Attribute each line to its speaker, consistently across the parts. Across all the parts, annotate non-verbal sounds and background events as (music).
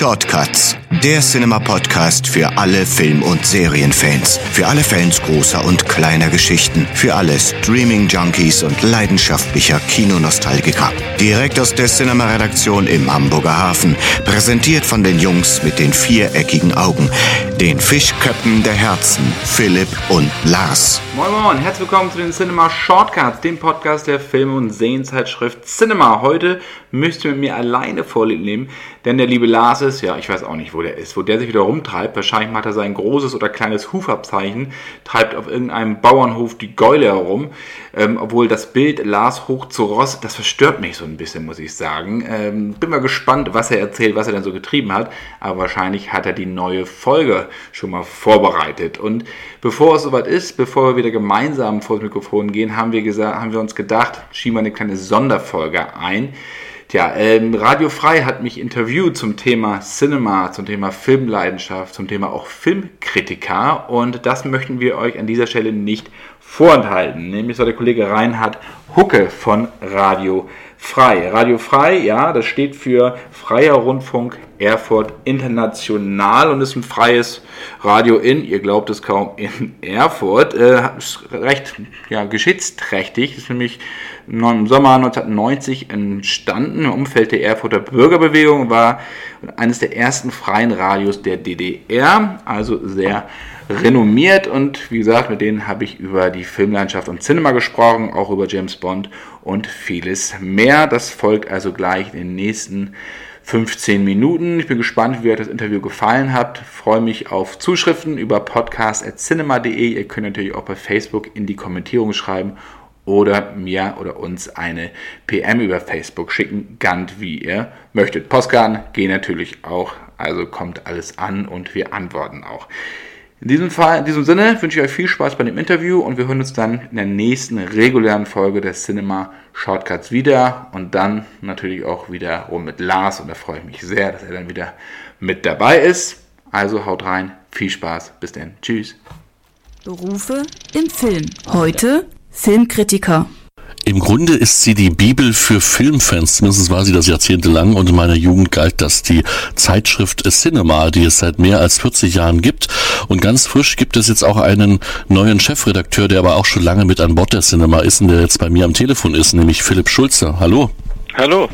Speaker 1: Shortcuts, der Cinema-Podcast für alle Film- und Serienfans. Für alle Fans großer und kleiner Geschichten. Für alle Streaming-Junkies und leidenschaftlicher Kinonostalgiker. Direkt aus der Cinema-Redaktion im Hamburger Hafen. Präsentiert von den Jungs mit den viereckigen Augen. Den Fischköppen der Herzen, Philipp und Lars.
Speaker 2: Moin Moin, herzlich willkommen zu den Cinema Shortcuts, dem Podcast der Film- und Serienzeitschrift Cinema. Heute müsst ihr mit mir alleine Vorlieb nehmen, denn der liebe Lars ist, ja, ich weiß auch nicht, wo der ist, wo der sich wieder rumtreibt. Wahrscheinlich macht er sein großes oder kleines Hufabzeichen, treibt auf irgendeinem Bauernhof die Gäule herum. Ähm, obwohl das Bild Lars hoch zu Ross, das verstört mich so ein bisschen, muss ich sagen. Ähm, bin mal gespannt, was er erzählt, was er denn so getrieben hat. Aber wahrscheinlich hat er die neue Folge schon mal vorbereitet. Und bevor es soweit ist, bevor wir wieder gemeinsam vor das Mikrofon gehen, haben wir, gesagt, haben wir uns gedacht, schieben wir eine kleine Sonderfolge ein. Tja, ähm, Radio Frei hat mich interviewt zum Thema Cinema, zum Thema Filmleidenschaft, zum Thema auch Filmkritiker und das möchten wir euch an dieser Stelle nicht vorenthalten. Nämlich soll der Kollege Reinhard Hucke von Radio Frei. Radio Frei, ja, das steht für Freier Rundfunk Erfurt International und ist ein freies Radio in, ihr glaubt es kaum, in Erfurt. Äh, ist recht ja, geschichtsträchtig, ist nämlich im Sommer 1990 entstanden. Im Umfeld der Erfurter Bürgerbewegung war eines der ersten freien Radios der DDR, also sehr renommiert und wie gesagt, mit denen habe ich über die Filmlandschaft und Cinema gesprochen, auch über James Bond und vieles mehr. Das folgt also gleich in den nächsten 15 Minuten. Ich bin gespannt, wie euch das Interview gefallen hat. Freue mich auf Zuschriften über podcast.cinema.de. Ihr könnt natürlich auch bei Facebook in die Kommentierung schreiben oder mir oder uns eine PM über Facebook schicken, ganz wie ihr möchtet. Postkarten gehen natürlich auch, also kommt alles an und wir antworten auch. In diesem, Fall, in diesem Sinne wünsche ich euch viel Spaß bei dem Interview und wir hören uns dann in der nächsten regulären Folge der Cinema Shortcuts wieder und dann natürlich auch wieder rum mit Lars und da freue ich mich sehr, dass er dann wieder mit dabei ist. Also haut rein, viel Spaß, bis dann, tschüss.
Speaker 3: Berufe im Film. Heute Filmkritiker.
Speaker 4: Im Grunde ist sie die Bibel für Filmfans, zumindest war sie das jahrzehntelang und in meiner Jugend galt das die Zeitschrift Cinema, die es seit mehr als 40 Jahren gibt. Und ganz frisch gibt es jetzt auch einen neuen Chefredakteur, der aber auch schon lange mit an Bord der Cinema ist und der jetzt bei mir am Telefon ist, nämlich Philipp Schulze. Hallo.
Speaker 5: Hallo.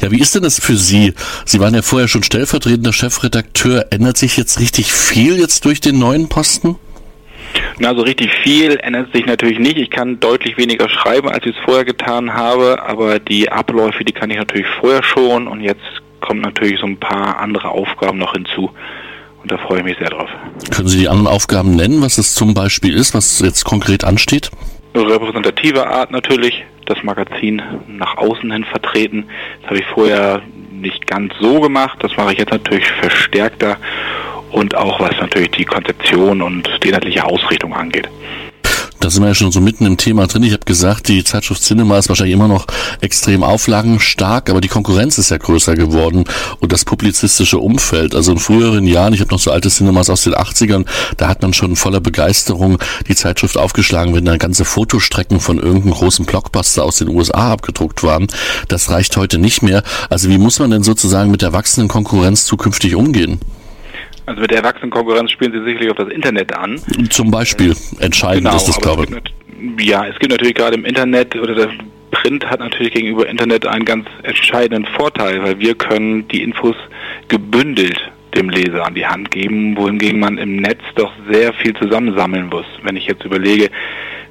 Speaker 4: Ja, wie ist denn das für Sie? Sie waren ja vorher schon stellvertretender Chefredakteur. Ändert sich jetzt richtig viel jetzt durch den neuen Posten?
Speaker 5: Na, so richtig viel ändert sich natürlich nicht. Ich kann deutlich weniger schreiben, als ich es vorher getan habe, aber die Abläufe, die kann ich natürlich vorher schon und jetzt kommen natürlich so ein paar andere Aufgaben noch hinzu. Und da freue ich mich sehr drauf.
Speaker 4: Können Sie die anderen Aufgaben nennen, was es zum Beispiel ist, was jetzt konkret ansteht?
Speaker 5: Repräsentative Art natürlich, das Magazin nach außen hin vertreten. Das habe ich vorher nicht ganz so gemacht, das mache ich jetzt natürlich verstärkter und auch was natürlich die Konzeption und die inhaltliche Ausrichtung angeht.
Speaker 4: Da sind wir ja schon so mitten im Thema drin. Ich habe gesagt, die Zeitschrift Cinema ist wahrscheinlich immer noch extrem auflagenstark, aber die Konkurrenz ist ja größer geworden und das publizistische Umfeld. Also in früheren Jahren, ich habe noch so alte Cinemas aus den 80ern, da hat man schon voller Begeisterung die Zeitschrift aufgeschlagen, wenn da ganze Fotostrecken von irgendeinem großen Blockbuster aus den USA abgedruckt waren. Das reicht heute nicht mehr. Also wie muss man denn sozusagen mit der wachsenden Konkurrenz zukünftig umgehen?
Speaker 5: Also mit der Erwachsenenkonkurrenz spielen Sie sicherlich auf das Internet an.
Speaker 4: Zum Beispiel. Entscheidend
Speaker 5: genau,
Speaker 4: ist das, glaube
Speaker 5: ich. Ja, es gibt natürlich gerade im Internet oder das Print hat natürlich gegenüber Internet einen ganz entscheidenden Vorteil, weil wir können die Infos gebündelt dem Leser an die Hand geben, wohingegen man im Netz doch sehr viel zusammensammeln muss. Wenn ich jetzt überlege,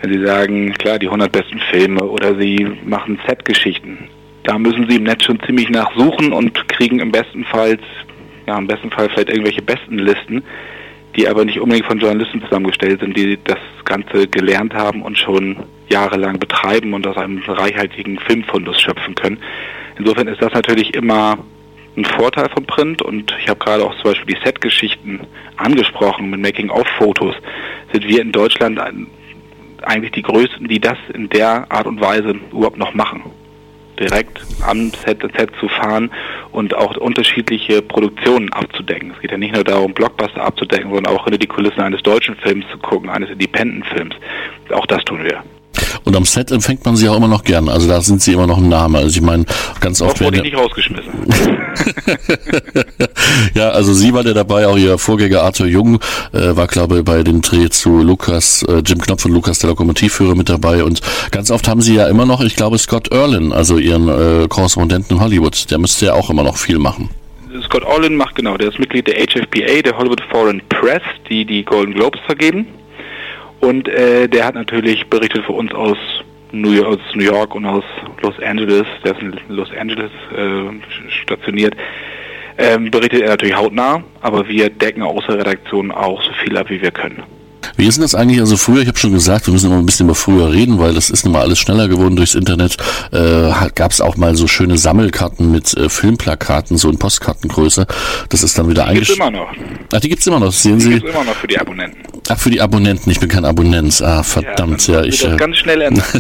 Speaker 5: wenn Sie sagen, klar, die 100 besten Filme oder Sie machen Set-Geschichten, da müssen Sie im Netz schon ziemlich nachsuchen und kriegen im besten Fall ja, im besten Fall vielleicht irgendwelche besten Listen, die aber nicht unbedingt von Journalisten zusammengestellt sind, die das Ganze gelernt haben und schon jahrelang betreiben und aus einem reichhaltigen Filmfundus schöpfen können. Insofern ist das natürlich immer ein Vorteil von Print und ich habe gerade auch zum Beispiel die Set-Geschichten angesprochen mit Making-of-Fotos. Sind wir in Deutschland eigentlich die Größten, die das in der Art und Weise überhaupt noch machen direkt am Set, Set zu fahren und auch unterschiedliche Produktionen abzudecken. Es geht ja nicht nur darum, Blockbuster abzudecken, sondern auch hinter die Kulissen eines deutschen Films zu gucken, eines Independent-Films. Auch das tun wir.
Speaker 4: Und am Set empfängt man sie auch immer noch gern. Also da sind sie immer noch ein Name. Also ich meine, ganz oft werden
Speaker 5: ich nicht rausgeschmissen. (laughs)
Speaker 4: ja, also sie war ja dabei, auch ihr Vorgänger Arthur Jung äh, war, glaube ich, bei den Dreh zu Lukas, äh, Jim Knopf und Lukas, der Lokomotivführer, mit dabei. Und ganz oft haben sie ja immer noch, ich glaube, Scott Erlin, also ihren äh, Korrespondenten in Hollywood, der müsste ja auch immer noch viel machen.
Speaker 5: Scott Orlin macht genau, der ist Mitglied der HFPA, der Hollywood Foreign Press, die die Golden Globes vergeben. Und äh, der hat natürlich berichtet für uns aus New York, aus New York und aus Los Angeles, der ist in Los Angeles äh, stationiert, ähm, berichtet er natürlich hautnah, aber wir decken aus der Redaktion auch so viel ab, wie wir können.
Speaker 4: Wie ist denn das eigentlich? Also früher, ich habe schon gesagt, wir müssen immer ein bisschen über früher reden, weil das ist nun mal alles schneller geworden durchs Internet. Äh, Gab es auch mal so schöne Sammelkarten mit äh, Filmplakaten, so in Postkartengröße. Das ist dann wieder
Speaker 5: Gibt's
Speaker 4: eingestellt.
Speaker 5: immer noch.
Speaker 4: Ach, die gibt's immer noch. Sehen
Speaker 5: Die
Speaker 4: Sie?
Speaker 5: gibt's immer noch für die Abonnenten.
Speaker 4: Ach, für die Abonnenten. Ich bin kein Abonnent. Ah, verdammt, ja,
Speaker 5: dann
Speaker 4: ich.
Speaker 5: das
Speaker 4: Äh,
Speaker 5: ganz schnell ändern. (laughs)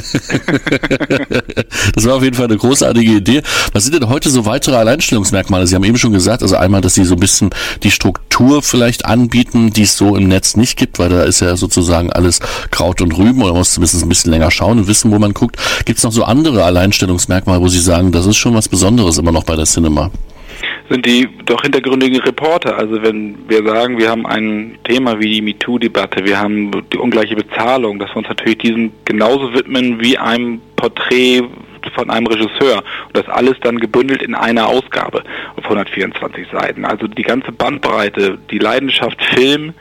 Speaker 4: das war auf jeden Fall eine großartige Idee. Was sind denn heute so weitere Alleinstellungsmerkmale? Sie haben eben schon gesagt, also einmal, dass Sie so ein bisschen die Struktur vielleicht anbieten, die es so im Netz nicht gibt, weil da ist ja sozusagen alles Kraut und Rüben oder man muss zumindest ein bisschen länger schauen und wissen, wo man guckt. Gibt es noch so andere Alleinstellungsmerkmale, wo Sie sagen, das ist schon was Besonderes immer noch bei der Cinema?
Speaker 5: Sind die doch hintergründigen Reporter. Also wenn wir sagen, wir haben ein Thema wie die MeToo-Debatte, wir haben die ungleiche Bezahlung, dass wir uns natürlich diesem genauso widmen wie einem Porträt von einem Regisseur. Und das alles dann gebündelt in einer Ausgabe auf 124 Seiten. Also die ganze Bandbreite, die Leidenschaft Film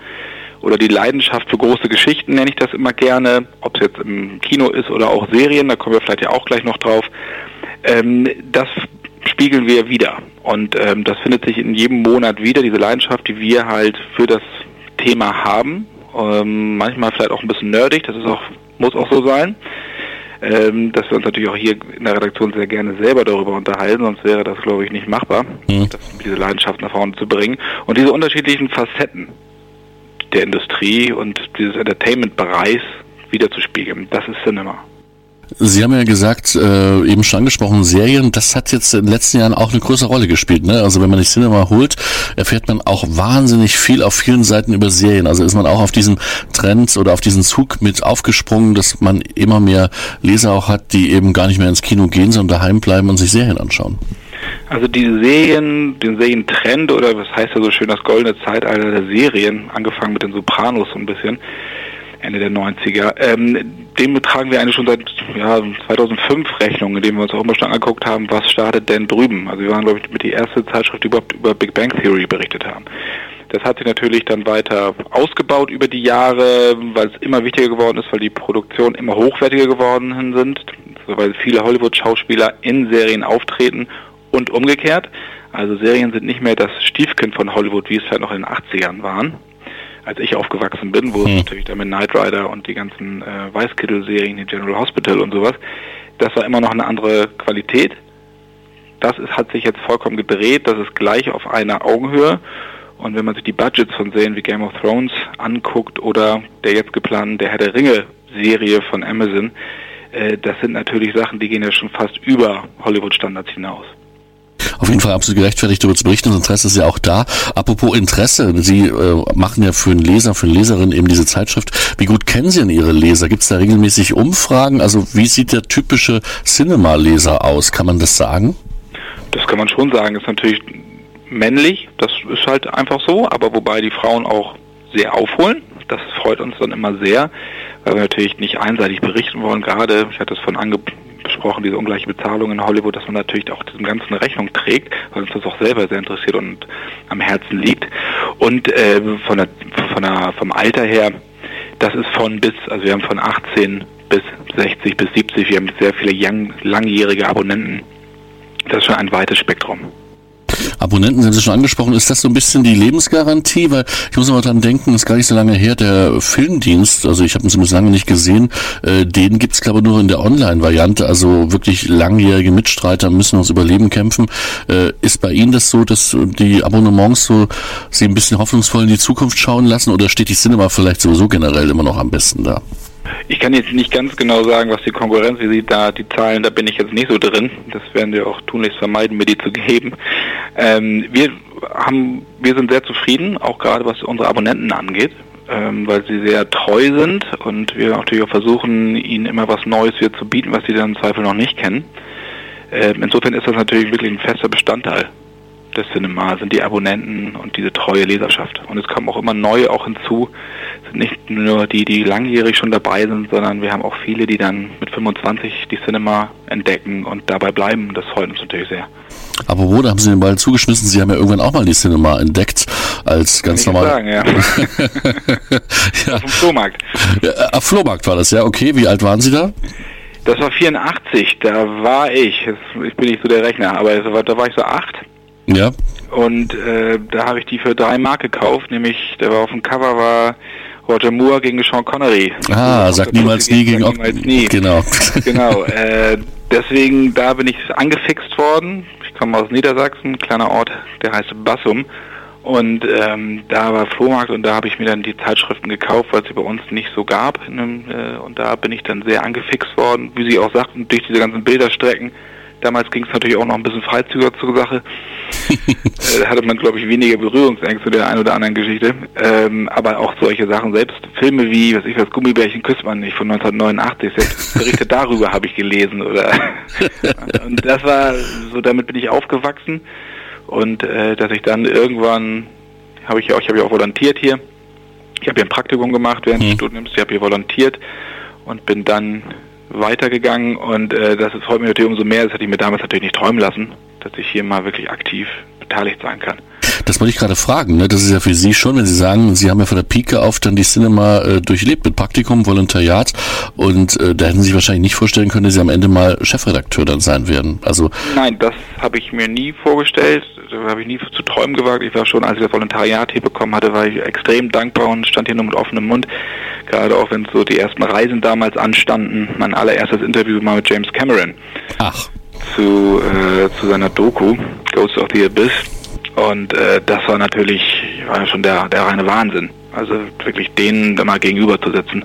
Speaker 5: oder die Leidenschaft für große Geschichten, nenne ich das immer gerne, ob es jetzt im Kino ist oder auch Serien, da kommen wir vielleicht ja auch gleich noch drauf. Ähm, das spiegeln wir wieder. Und ähm, das findet sich in jedem Monat wieder, diese Leidenschaft, die wir halt für das Thema haben. Ähm, manchmal vielleicht auch ein bisschen nerdig, das ist auch, muss auch so sein. Ähm, dass wir uns natürlich auch hier in der Redaktion sehr gerne selber darüber unterhalten, sonst wäre das, glaube ich, nicht machbar,
Speaker 4: Mhm.
Speaker 5: das, diese Leidenschaft nach vorne zu bringen. Und diese unterschiedlichen Facetten der Industrie und dieses Entertainment-Bereichs wiederzuspiegeln, das ist Cinema.
Speaker 4: Sie haben ja gesagt, äh, eben schon angesprochen, Serien, das hat jetzt in den letzten Jahren auch eine größere Rolle gespielt. Ne? Also wenn man die Cinema holt, erfährt man auch wahnsinnig viel auf vielen Seiten über Serien. Also ist man auch auf diesen Trend oder auf diesen Zug mit aufgesprungen, dass man immer mehr Leser auch hat, die eben gar nicht mehr ins Kino gehen, sondern daheim bleiben und sich Serien anschauen.
Speaker 5: Also die Serien, den Serientrend oder was heißt ja so schön das goldene Zeitalter der Serien, angefangen mit den Sopranos so ein bisschen, Ende der 90er, ähm, dem betragen wir eigentlich schon seit ja, 2005 Rechnungen, in denen wir uns auch immer schon angeguckt haben, was startet denn drüben. Also wir waren, glaube ich, mit die erste Zeitschrift, die überhaupt über Big Bang Theory berichtet haben. Das hat sich natürlich dann weiter ausgebaut über die Jahre, weil es immer wichtiger geworden ist, weil die Produktionen immer hochwertiger geworden sind, also weil viele Hollywood-Schauspieler in Serien auftreten und umgekehrt. Also Serien sind nicht mehr das Stiefkind von Hollywood, wie es halt noch in den 80ern waren, als ich aufgewachsen bin, wo es
Speaker 4: Hm.
Speaker 5: natürlich dann mit Knight Rider und die ganzen äh, Weißkittel-Serien, die General Hospital und sowas, das war immer noch eine andere Qualität. Das ist, hat sich jetzt vollkommen gedreht, das ist gleich auf einer Augenhöhe. Und wenn man sich die Budgets von Serien wie Game of Thrones anguckt oder der jetzt geplanten Der Herr der Ringe-Serie von Amazon, äh, das sind natürlich Sachen, die gehen ja schon fast über Hollywood-Standards hinaus.
Speaker 4: Auf jeden Fall absolut gerechtfertigt darüber zu berichten. Das Interesse ist ja auch da. Apropos Interesse, Sie äh, machen ja für einen Leser, für eine Leserin eben diese Zeitschrift. Wie gut kennen Sie denn Ihre Leser? Gibt es da regelmäßig Umfragen? Also wie sieht der typische Cinema-Leser aus? Kann man das sagen?
Speaker 5: Das kann man schon sagen, ist natürlich männlich, das ist halt einfach so, aber wobei die Frauen auch sehr aufholen. Das freut uns dann immer sehr, weil wir natürlich nicht einseitig berichten wollen. Gerade, ich hatte es von angesprochen, diese ungleiche Bezahlung in Hollywood, dass man natürlich auch diesem Ganzen Rechnung trägt, weil uns das auch selber sehr interessiert und am Herzen liegt. Und äh, von der, von der, vom Alter her, das ist von bis, also wir haben von 18 bis 60 bis 70, wir haben sehr viele young, langjährige Abonnenten. Das ist schon ein weites Spektrum.
Speaker 4: Abonnenten, Sie haben es schon angesprochen, ist das so ein bisschen die Lebensgarantie? Weil ich muss immer dran denken, ist gar nicht so lange her, der Filmdienst, also ich habe ihn zumindest lange nicht gesehen, äh, den gibt es glaube ich nur in der Online-Variante, also wirklich langjährige Mitstreiter müssen ums Überleben kämpfen. Äh, ist bei Ihnen das so, dass die Abonnements so Sie ein bisschen hoffnungsvoll in die Zukunft schauen lassen oder steht die Cinema vielleicht sowieso generell immer noch am besten da?
Speaker 5: Ich kann jetzt nicht ganz genau sagen, was die Konkurrenz, wie sieht da die Zahlen, da bin ich jetzt nicht so drin. Das werden wir auch tunlichst vermeiden, mir die zu (laughs) geben. Ähm, wir haben, wir sind sehr zufrieden, auch gerade was unsere Abonnenten angeht. ähm, weil sie sehr treu sind und wir natürlich auch versuchen, ihnen immer was Neues wieder zu bieten, was sie dann im Zweifel noch nicht kennen. Ähm, insofern ist das natürlich wirklich ein fester Bestandteil des Cinema, sind die Abonnenten und diese treue Leserschaft. Und es kommen auch immer neue auch hinzu, es sind nicht nur die, die langjährig schon dabei sind, sondern wir haben auch viele, die dann mit 25 die Cinema entdecken und dabei bleiben. Das freut uns natürlich sehr.
Speaker 4: Aber wo, da haben Sie den Ball zugeschmissen, Sie haben ja irgendwann auch mal die Cinema entdeckt, als ganz normal.
Speaker 5: Sagen, ja. (laughs)
Speaker 4: ja.
Speaker 5: Auf dem Flohmarkt.
Speaker 4: ja, auf Flohmarkt war das, ja, okay. Wie alt waren Sie da?
Speaker 5: Das war 84, da war ich, jetzt, ich bin nicht so der Rechner, aber da war ich so acht
Speaker 4: Ja.
Speaker 5: und äh, da habe ich die für drei Mark gekauft, nämlich der war auf dem Cover war Roger Moore gegen Sean Connery.
Speaker 4: Ah, sagt niemals nie gegen
Speaker 5: Sagt niemals nie.
Speaker 4: Genau. (laughs)
Speaker 5: Genau, äh, deswegen da bin ich angefixt worden. Ich komme aus Niedersachsen, kleiner Ort, der heißt Bassum. Und ähm, da war Flohmarkt und da habe ich mir dann die Zeitschriften gekauft, weil es sie bei uns nicht so gab. Einem, äh, und da bin ich dann sehr angefixt worden, wie Sie auch sagten, durch diese ganzen Bilderstrecken. Damals ging es natürlich auch noch ein bisschen freizügiger zur Sache. (laughs) äh, da hatte man, glaube ich, weniger Berührungsängste der einen oder anderen Geschichte. Ähm, aber auch solche Sachen, selbst Filme wie, was ich weiß, Gummibärchen küsst man nicht von 1989, selbst Berichte (laughs) darüber habe ich gelesen. oder (laughs) Und das war, so damit bin ich aufgewachsen. Und äh, dass ich dann irgendwann, habe ich ja auch, ich habe ja auch volontiert hier. Ich habe hier ein Praktikum gemacht während des Studiums, ich habe hier volontiert und bin dann weitergegangen und äh, das heute mir natürlich umso mehr, das hätte ich mir damals natürlich nicht träumen lassen, dass ich hier mal wirklich aktiv beteiligt sein kann.
Speaker 4: Das wollte ich gerade fragen. Ne? Das ist ja für Sie schon, wenn Sie sagen, Sie haben ja von der Pike auf dann die Cinema äh, durchlebt mit Praktikum, Volontariat und äh, da hätten Sie sich wahrscheinlich nicht vorstellen können, dass Sie am Ende mal Chefredakteur dann sein werden. Also
Speaker 5: Nein, das habe ich mir nie vorgestellt, da habe ich nie zu träumen gewagt. Ich war schon, als ich das Volontariat hier bekommen hatte, war ich extrem dankbar und stand hier nur mit offenem Mund. Gerade auch wenn so die ersten Reisen damals anstanden. Mein allererstes Interview mal mit James Cameron
Speaker 4: ach,
Speaker 5: zu, äh, zu seiner Doku Ghosts of the Abyss. Und äh, das war natürlich war schon der, der reine Wahnsinn. Also wirklich denen da mal gegenüber zu sitzen.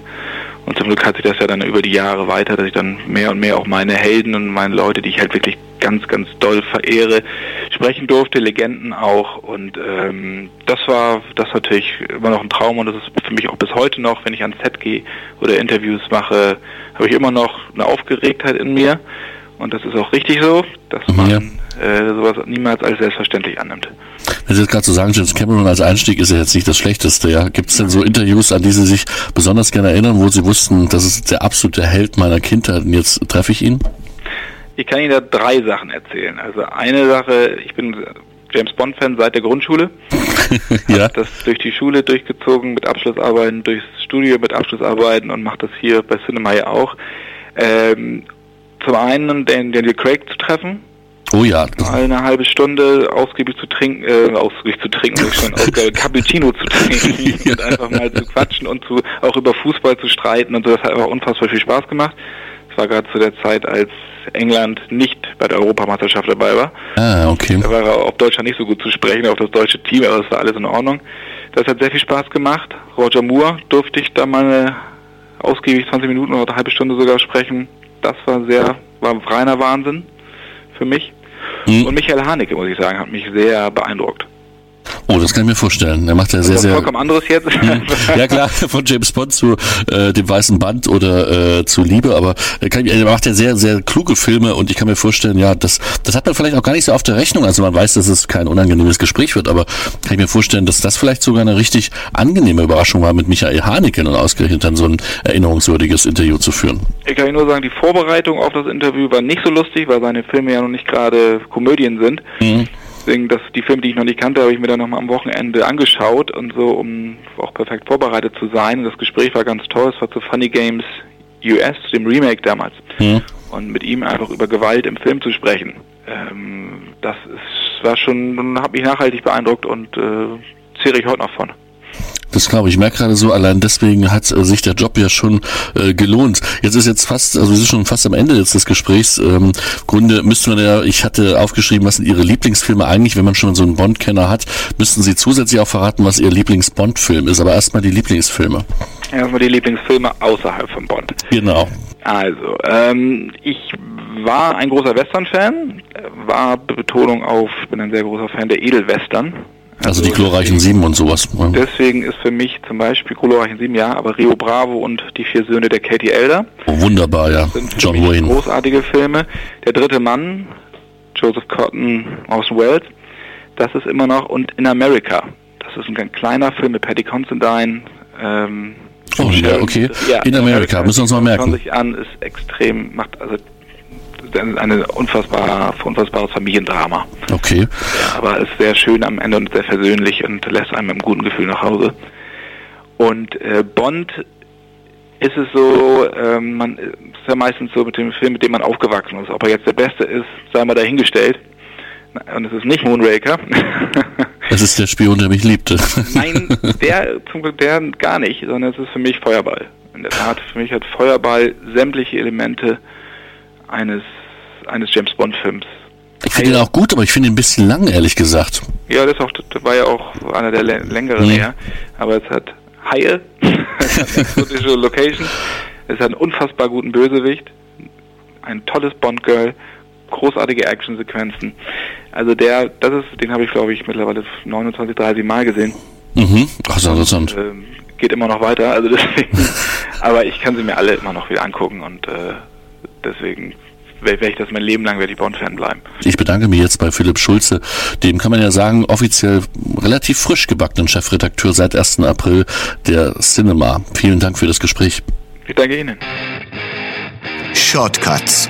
Speaker 5: Und zum Glück hat sich das ja dann über die Jahre weiter, dass ich dann mehr und mehr auch meine Helden und meine Leute, die ich halt wirklich ganz, ganz doll verehre, sprechen durfte, Legenden auch. Und ähm, das war das natürlich immer noch ein Traum und das ist für mich auch bis heute noch, wenn ich ans Set gehe oder Interviews mache, habe ich immer noch eine Aufgeregtheit in mir. Und das ist auch richtig so, dass man
Speaker 4: Ja.
Speaker 5: äh, sowas niemals als selbstverständlich annimmt.
Speaker 4: wenn Sie jetzt gerade so sagen, James Cameron als Einstieg ist ja jetzt nicht das Schlechteste. Ja, Gibt es denn so Interviews, an die Sie sich besonders gerne erinnern, wo Sie wussten, das ist der absolute Held meiner Kindheit und jetzt treffe ich ihn?
Speaker 5: Ich kann Ihnen da drei Sachen erzählen. Also eine Sache, ich bin James Bond-Fan seit der Grundschule. (laughs)
Speaker 4: ja.
Speaker 5: Das durch die Schule durchgezogen mit Abschlussarbeiten, durchs Studio mit Abschlussarbeiten und mache das hier bei Cinema ja auch. Ähm, zum einen den Daniel Craig zu treffen,
Speaker 4: Oh ja,
Speaker 5: mal eine halbe Stunde ausgiebig zu trinken, äh, ausgiebig zu trinken, schon, ausgiebig (laughs) Cappuccino zu trinken (laughs) und einfach mal zu quatschen und zu, auch über Fußball zu streiten und so. Das hat einfach unfassbar viel Spaß gemacht. Das war gerade zu der Zeit, als England nicht bei der Europameisterschaft dabei war.
Speaker 4: ah, okay.
Speaker 5: Da war auf Deutschland nicht so gut zu sprechen, auf das deutsche Team, aber es war alles in Ordnung. Das hat sehr viel Spaß gemacht. Roger Moore durfte ich da mal eine ausgiebig 20 Minuten oder eine halbe Stunde sogar sprechen. Das war sehr, war reiner Wahnsinn für mich.
Speaker 4: Hm.
Speaker 5: Und Michael Haneke, muss ich sagen, hat mich sehr beeindruckt.
Speaker 4: Oh, das kann ich mir vorstellen. Er macht ja sehr,
Speaker 5: ist
Speaker 4: sehr...
Speaker 5: vollkommen anderes jetzt. (laughs)
Speaker 4: Ja klar, (laughs) von James Bond zu äh, dem weißen Band oder äh, zu Liebe, aber äh, kann ich, er macht ja sehr, sehr kluge Filme und ich kann mir vorstellen, ja, das, das hat man vielleicht auch gar nicht so auf der Rechnung. Also man weiß, dass es kein unangenehmes Gespräch wird, aber kann ich mir vorstellen, dass das vielleicht sogar eine richtig angenehme Überraschung war, mit Michael Haneke und ausgerechnet dann so ein erinnerungswürdiges Interview zu führen.
Speaker 5: Ich kann nur sagen, die Vorbereitung auf das Interview war nicht so lustig, weil seine Filme ja noch nicht gerade Komödien sind.
Speaker 4: Mhm.
Speaker 5: Deswegen, dass die Filme, die ich noch nicht kannte, habe ich mir dann nochmal am Wochenende angeschaut und so, um auch perfekt vorbereitet zu sein. Und das Gespräch war ganz toll. Es war zu Funny Games US, dem Remake damals.
Speaker 4: Mhm.
Speaker 5: Und mit ihm einfach über Gewalt im Film zu sprechen. Ähm, das ist, war schon, hat mich nachhaltig beeindruckt und äh, zehre ich heute noch von.
Speaker 4: Das glaube ich. Ich merke gerade so, allein deswegen hat äh, sich der Job ja schon äh, gelohnt. Jetzt ist jetzt fast, also wir sind schon fast am Ende jetzt des Gesprächs. Ähm, im Grunde müsste man ja, ich hatte aufgeschrieben, was sind Ihre Lieblingsfilme eigentlich, wenn man schon so einen Bond-Kenner hat, müssten Sie zusätzlich auch verraten, was Ihr Lieblings-Bond-Film ist. Aber erstmal die Lieblingsfilme.
Speaker 5: Erstmal die Lieblingsfilme außerhalb von Bond.
Speaker 4: Genau.
Speaker 5: Also, ähm, ich war ein großer Western-Fan, war Betonung auf, ich bin ein sehr großer Fan der Edelwestern.
Speaker 4: Also, die glorreichen Sieben und sowas. Ja.
Speaker 5: Deswegen ist für mich zum Beispiel glorreichen Sieben, ja, aber Rio Bravo und die vier Söhne der Katie Elder
Speaker 4: Oh, wunderbar, ja. John Wayne.
Speaker 5: großartige Filme. Der dritte Mann, Joseph Cotton aus Wales, das ist immer noch und In America. Das ist ein ganz kleiner Film mit Patty Considine. Ähm,
Speaker 4: Oh, ja, okay. In America, müssen wir uns mal merken.
Speaker 5: Schauen sich an, ist extrem, macht also eine unfassbar, unfassbares Familiendrama.
Speaker 4: Okay.
Speaker 5: Aber ist sehr schön am Ende und sehr versöhnlich und lässt einem einem guten Gefühl nach Hause. Und äh, Bond ist es so, ähm, man ist ja meistens so mit dem Film, mit dem man aufgewachsen ist. Ob er jetzt der beste ist, sei mal dahingestellt. Und es ist nicht Moonraker. (laughs)
Speaker 4: Es ist der Spion, der mich liebte.
Speaker 5: Nein, (laughs) der zum Glück der gar nicht, sondern es ist für mich Feuerball. In der Tat, für mich hat Feuerball sämtliche Elemente eines eines James Bond Films.
Speaker 4: Ich finde ihn auch gut, aber ich finde ihn ein bisschen lang, ehrlich gesagt.
Speaker 5: Ja, das, auch, das war ja auch einer der lä- längeren
Speaker 4: Mhm.
Speaker 5: her. Aber es hat Haie, (laughs) es hat exotische Location, es hat einen unfassbar guten Bösewicht, ein tolles Bond-Girl, großartige Actionsequenzen. Also der, das ist, den habe ich glaube ich mittlerweile 29, 30 Mal gesehen.
Speaker 4: Mhm. Ach, so interessant.
Speaker 5: Ähm, geht immer noch weiter, also deswegen. (laughs) aber ich kann sie mir alle immer noch wieder angucken und äh, deswegen werde ich das mein Leben lang werde ich Bond-Fan bleiben.
Speaker 4: Ich bedanke mich jetzt bei Philipp Schulze, dem kann man ja sagen, offiziell relativ frisch gebackenen Chefredakteur seit 1. April der Cinema. Vielen Dank für das Gespräch.
Speaker 5: Ich danke Ihnen.
Speaker 1: Shortcuts,